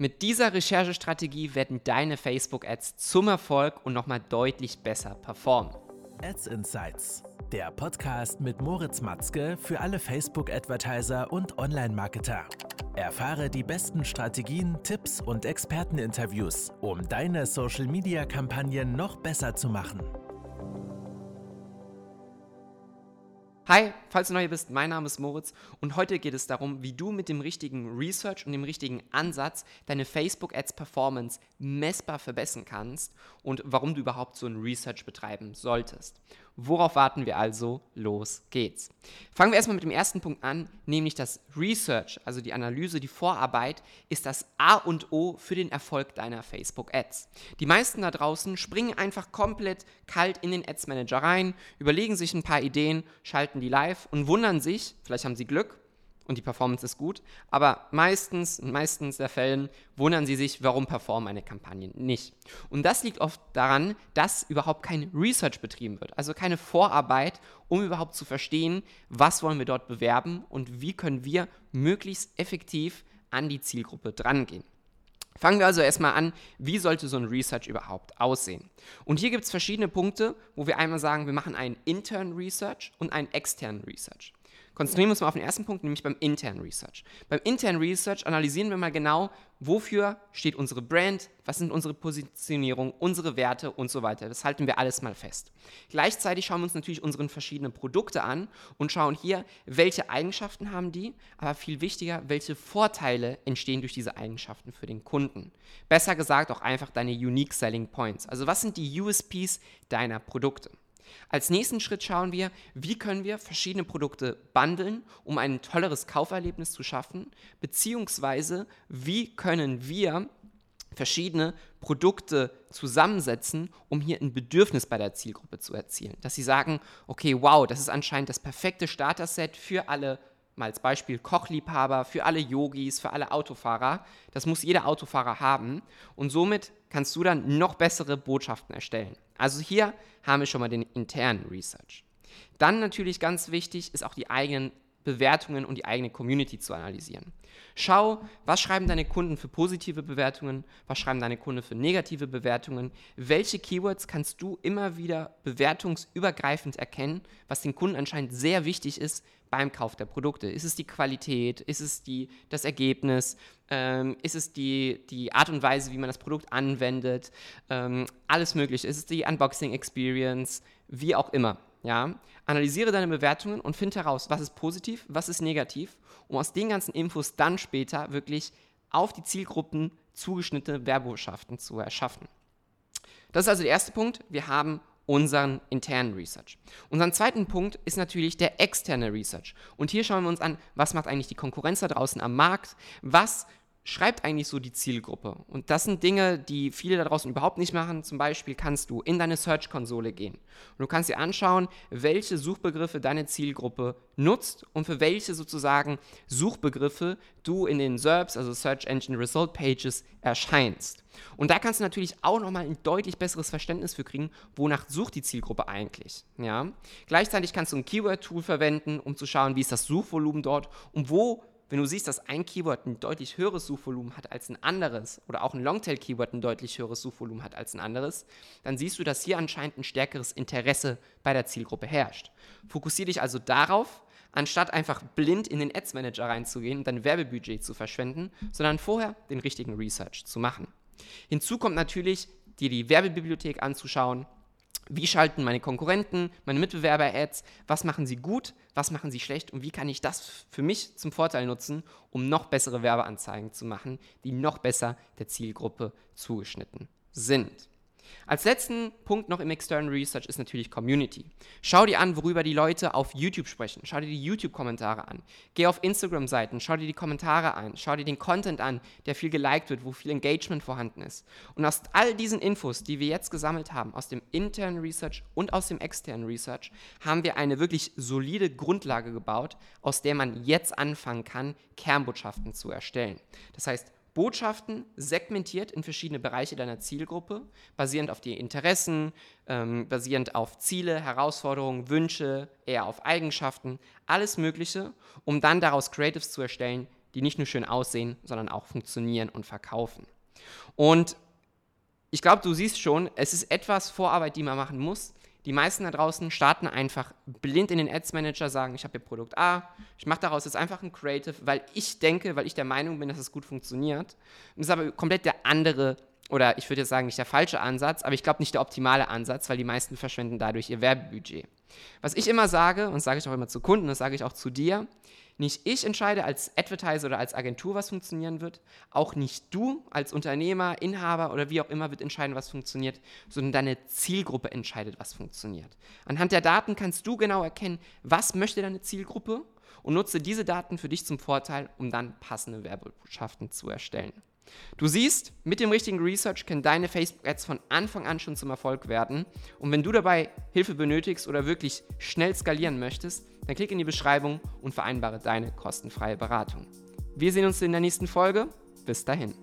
Mit dieser Recherchestrategie werden deine Facebook-Ads zum Erfolg und nochmal deutlich besser performen. Ads Insights, der Podcast mit Moritz Matzke für alle Facebook-Advertiser und Online-Marketer. Erfahre die besten Strategien, Tipps und Experteninterviews, um deine Social-Media-Kampagnen noch besser zu machen. Hi, falls du neu bist, mein Name ist Moritz und heute geht es darum, wie du mit dem richtigen Research und dem richtigen Ansatz deine Facebook Ads Performance messbar verbessern kannst und warum du überhaupt so ein Research betreiben solltest. Worauf warten wir also? Los geht's. Fangen wir erstmal mit dem ersten Punkt an, nämlich das Research, also die Analyse, die Vorarbeit, ist das A und O für den Erfolg deiner Facebook Ads. Die meisten da draußen springen einfach komplett kalt in den Ads Manager rein, überlegen sich ein paar Ideen, schalten die live und wundern sich, vielleicht haben sie Glück, und die Performance ist gut. Aber meistens, in meistens der Fällen wundern sie sich, warum performen eine Kampagne nicht. Und das liegt oft daran, dass überhaupt kein Research betrieben wird, also keine Vorarbeit, um überhaupt zu verstehen, was wollen wir dort bewerben und wie können wir möglichst effektiv an die Zielgruppe drangehen. Fangen wir also erstmal an, wie sollte so ein Research überhaupt aussehen? Und hier gibt es verschiedene Punkte, wo wir einmal sagen, wir machen einen internen Research und einen externen Research. Konzentrieren wir uns mal auf den ersten Punkt, nämlich beim internen Research. Beim internen Research analysieren wir mal genau, wofür steht unsere Brand, was sind unsere Positionierung, unsere Werte und so weiter. Das halten wir alles mal fest. Gleichzeitig schauen wir uns natürlich unsere verschiedenen Produkte an und schauen hier, welche Eigenschaften haben die, aber viel wichtiger, welche Vorteile entstehen durch diese Eigenschaften für den Kunden. Besser gesagt auch einfach deine Unique Selling Points. Also was sind die USPs deiner Produkte? Als nächsten Schritt schauen wir, wie können wir verschiedene Produkte bundeln, um ein tolleres Kauferlebnis zu schaffen, beziehungsweise wie können wir verschiedene Produkte zusammensetzen, um hier ein Bedürfnis bei der Zielgruppe zu erzielen. Dass sie sagen, okay, wow, das ist anscheinend das perfekte Starter-Set für alle mal als Beispiel Kochliebhaber, für alle Yogis, für alle Autofahrer. Das muss jeder Autofahrer haben und somit kannst du dann noch bessere Botschaften erstellen. Also hier haben wir schon mal den internen Research. Dann natürlich ganz wichtig ist auch die eigenen Bewertungen und die eigene Community zu analysieren. Schau, was schreiben deine Kunden für positive Bewertungen, was schreiben deine Kunden für negative Bewertungen, welche Keywords kannst du immer wieder bewertungsübergreifend erkennen, was den Kunden anscheinend sehr wichtig ist beim Kauf der Produkte. Ist es die Qualität, ist es die, das Ergebnis, ähm, ist es die, die Art und Weise, wie man das Produkt anwendet, ähm, alles mögliche, ist es die Unboxing Experience, wie auch immer. Ja? Analysiere deine Bewertungen und finde heraus, was ist positiv, was ist negativ, um aus den ganzen Infos dann später wirklich auf die Zielgruppen zugeschnittene Werbotschaften zu erschaffen. Das ist also der erste Punkt. Wir haben unseren internen Research. Unseren zweiten Punkt ist natürlich der externe Research. Und hier schauen wir uns an, was macht eigentlich die Konkurrenz da draußen am Markt, was schreibt eigentlich so die Zielgruppe? Und das sind Dinge, die viele da draußen überhaupt nicht machen. Zum Beispiel kannst du in deine Search-Konsole gehen und du kannst dir anschauen, welche Suchbegriffe deine Zielgruppe nutzt und für welche sozusagen Suchbegriffe du in den SERPs, also Search Engine Result Pages, erscheinst. Und da kannst du natürlich auch nochmal ein deutlich besseres Verständnis für kriegen, wonach sucht die Zielgruppe eigentlich. Ja? Gleichzeitig kannst du ein Keyword-Tool verwenden, um zu schauen, wie ist das Suchvolumen dort und wo wenn du siehst, dass ein Keyword ein deutlich höheres Suchvolumen hat als ein anderes oder auch ein Longtail-Keyword ein deutlich höheres Suchvolumen hat als ein anderes, dann siehst du, dass hier anscheinend ein stärkeres Interesse bei der Zielgruppe herrscht. Fokussiere dich also darauf, anstatt einfach blind in den Ads Manager reinzugehen und dein Werbebudget zu verschwenden, sondern vorher den richtigen Research zu machen. Hinzu kommt natürlich, dir die Werbebibliothek anzuschauen, wie schalten meine Konkurrenten, meine Mitbewerber Ads, was machen sie gut, was machen sie schlecht und wie kann ich das für mich zum Vorteil nutzen, um noch bessere Werbeanzeigen zu machen, die noch besser der Zielgruppe zugeschnitten sind. Als letzten Punkt noch im External Research ist natürlich Community. Schau dir an, worüber die Leute auf YouTube sprechen. Schau dir die YouTube-Kommentare an. Geh auf Instagram-Seiten, schau dir die Kommentare an. Schau dir den Content an, der viel geliked wird, wo viel Engagement vorhanden ist. Und aus all diesen Infos, die wir jetzt gesammelt haben, aus dem internen Research und aus dem externen Research, haben wir eine wirklich solide Grundlage gebaut, aus der man jetzt anfangen kann, Kernbotschaften zu erstellen. Das heißt, Botschaften segmentiert in verschiedene Bereiche deiner Zielgruppe, basierend auf die Interessen, ähm, basierend auf Ziele, Herausforderungen, Wünsche, eher auf Eigenschaften, alles Mögliche, um dann daraus Creatives zu erstellen, die nicht nur schön aussehen, sondern auch funktionieren und verkaufen. Und ich glaube, du siehst schon, es ist etwas Vorarbeit, die man machen muss. Die meisten da draußen starten einfach blind in den Ads Manager, sagen, ich habe hier Produkt A, ich mache daraus jetzt einfach ein Creative, weil ich denke, weil ich der Meinung bin, dass es gut funktioniert. Das ist aber komplett der andere oder ich würde jetzt sagen, nicht der falsche Ansatz, aber ich glaube nicht der optimale Ansatz, weil die meisten verschwenden dadurch ihr Werbebudget. Was ich immer sage, und sage ich auch immer zu Kunden, das sage ich auch zu dir, nicht ich entscheide als Advertiser oder als Agentur, was funktionieren wird, auch nicht du als Unternehmer, Inhaber oder wie auch immer wird entscheiden, was funktioniert, sondern deine Zielgruppe entscheidet, was funktioniert. Anhand der Daten kannst du genau erkennen, was möchte deine Zielgruppe und nutze diese Daten für dich zum Vorteil, um dann passende Werbebotschaften zu erstellen. Du siehst, mit dem richtigen Research können deine Facebook-Ads von Anfang an schon zum Erfolg werden. Und wenn du dabei Hilfe benötigst oder wirklich schnell skalieren möchtest, dann klick in die Beschreibung und vereinbare deine kostenfreie Beratung. Wir sehen uns in der nächsten Folge. Bis dahin.